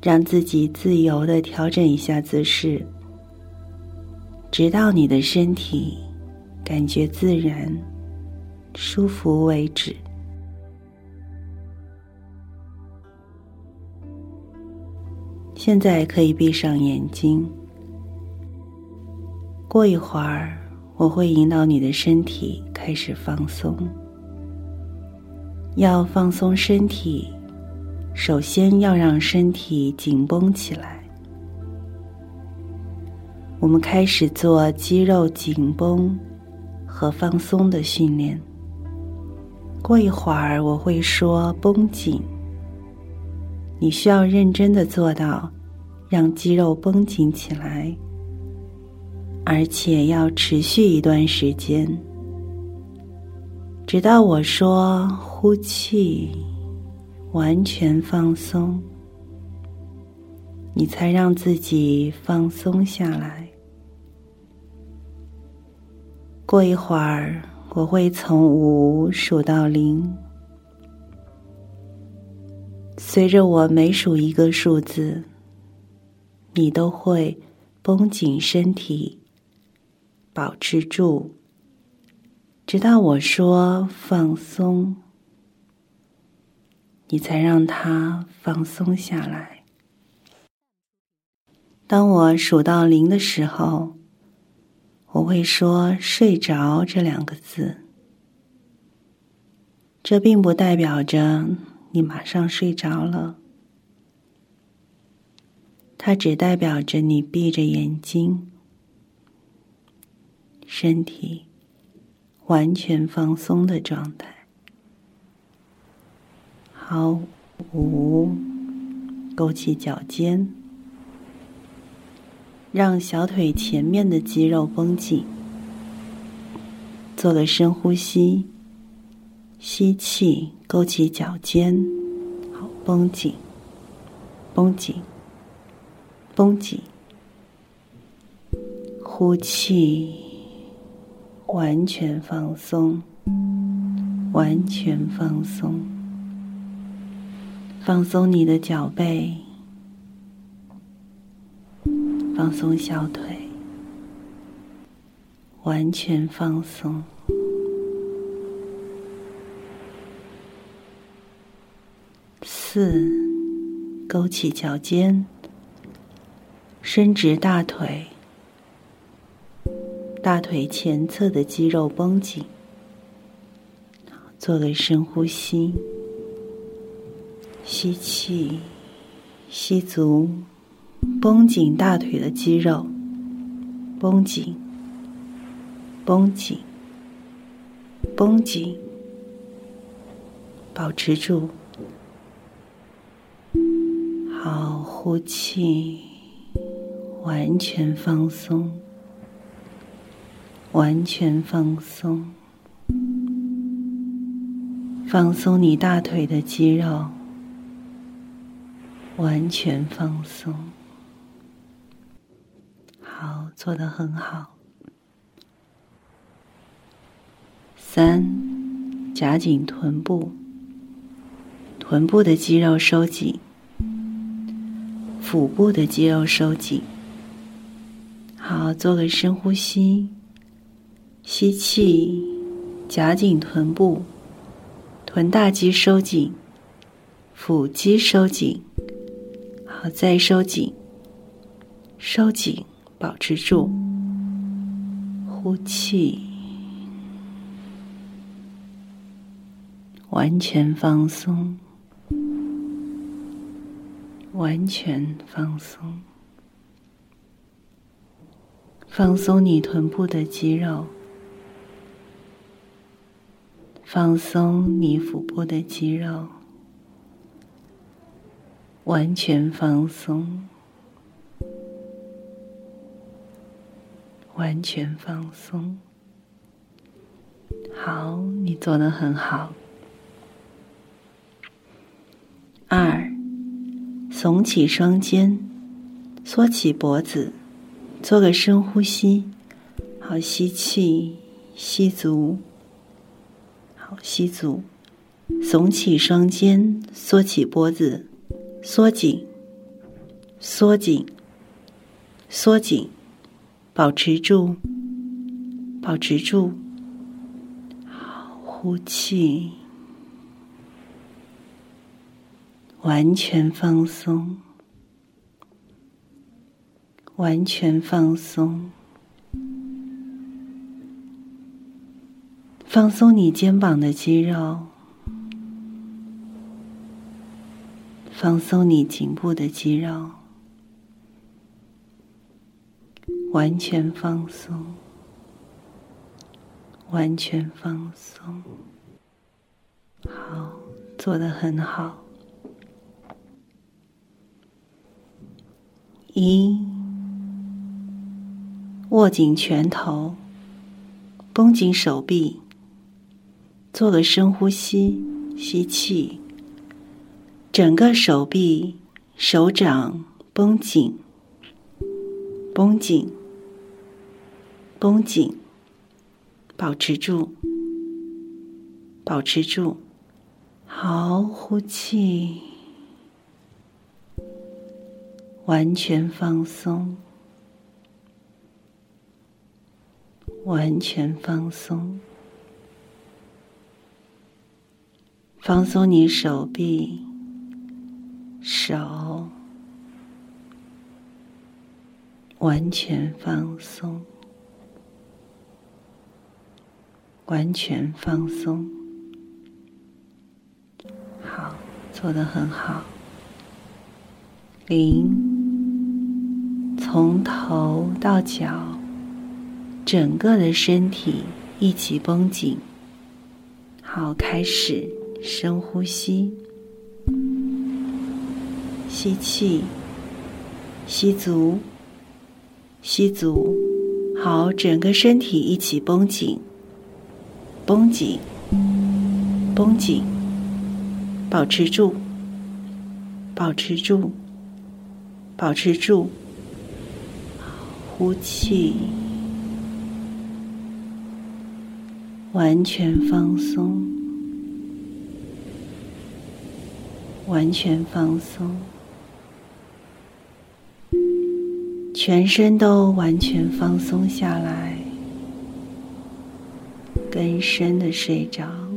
让自己自由的调整一下姿势，直到你的身体感觉自然、舒服为止。现在可以闭上眼睛。过一会儿，我会引导你的身体开始放松。要放松身体。首先要让身体紧绷起来。我们开始做肌肉紧绷和放松的训练。过一会儿我会说绷紧，你需要认真的做到让肌肉绷紧起来，而且要持续一段时间，直到我说呼气。完全放松，你才让自己放松下来。过一会儿，我会从五数到零，随着我每数一个数字，你都会绷紧身体，保持住，直到我说放松。你才让它放松下来。当我数到零的时候，我会说“睡着”这两个字。这并不代表着你马上睡着了，它只代表着你闭着眼睛，身体完全放松的状态。好，五，勾起脚尖，让小腿前面的肌肉绷紧。做个深呼吸，吸气，勾起脚尖，好，绷紧，绷紧，绷紧。呼气，完全放松，完全放松。放松你的脚背，放松小腿，完全放松。四，勾起脚尖，伸直大腿，大腿前侧的肌肉绷紧。做个深呼吸。吸气，吸足，绷紧大腿的肌肉，绷紧，绷紧，绷紧，保持住。好，呼气，完全放松，完全放松，放松你大腿的肌肉。完全放松，好，做的很好。三，夹紧臀部，臀部的肌肉收紧，腹部的肌肉收紧。好，做个深呼吸，吸气，夹紧臀部，臀大肌收紧，腹肌收紧。好，再收紧，收紧，保持住，呼气，完全放松，完全放松，放松你臀部的肌肉，放松你腹部的肌肉。完全放松，完全放松。好，你做的很好。二，耸起双肩，缩起脖子，做个深呼吸。好，吸气，吸足。好，吸足，耸起双肩，缩起脖子。缩紧，缩紧，缩紧，保持住，保持住。呼气，完全放松，完全放松。放松你肩膀的肌肉，放松你颈部的肌肉，完全放松，完全放松。好，做的很好。一，握紧拳头，绷紧手臂。做个深呼吸，吸气，整个手臂、手掌绷紧，绷紧，绷紧，保持住，保持住。好，呼气，完全放松，完全放松。放松你手臂、手，完全放松，完全放松。好，做的很好。零，从头到脚，整个的身体一起绷紧。好，开始。深呼吸，吸气，吸足，吸足，好，整个身体一起绷紧，绷紧，绷紧，保持住，保持住，保持住，呼气，完全放松。完全放松，全身都完全放松下来，更深的睡着。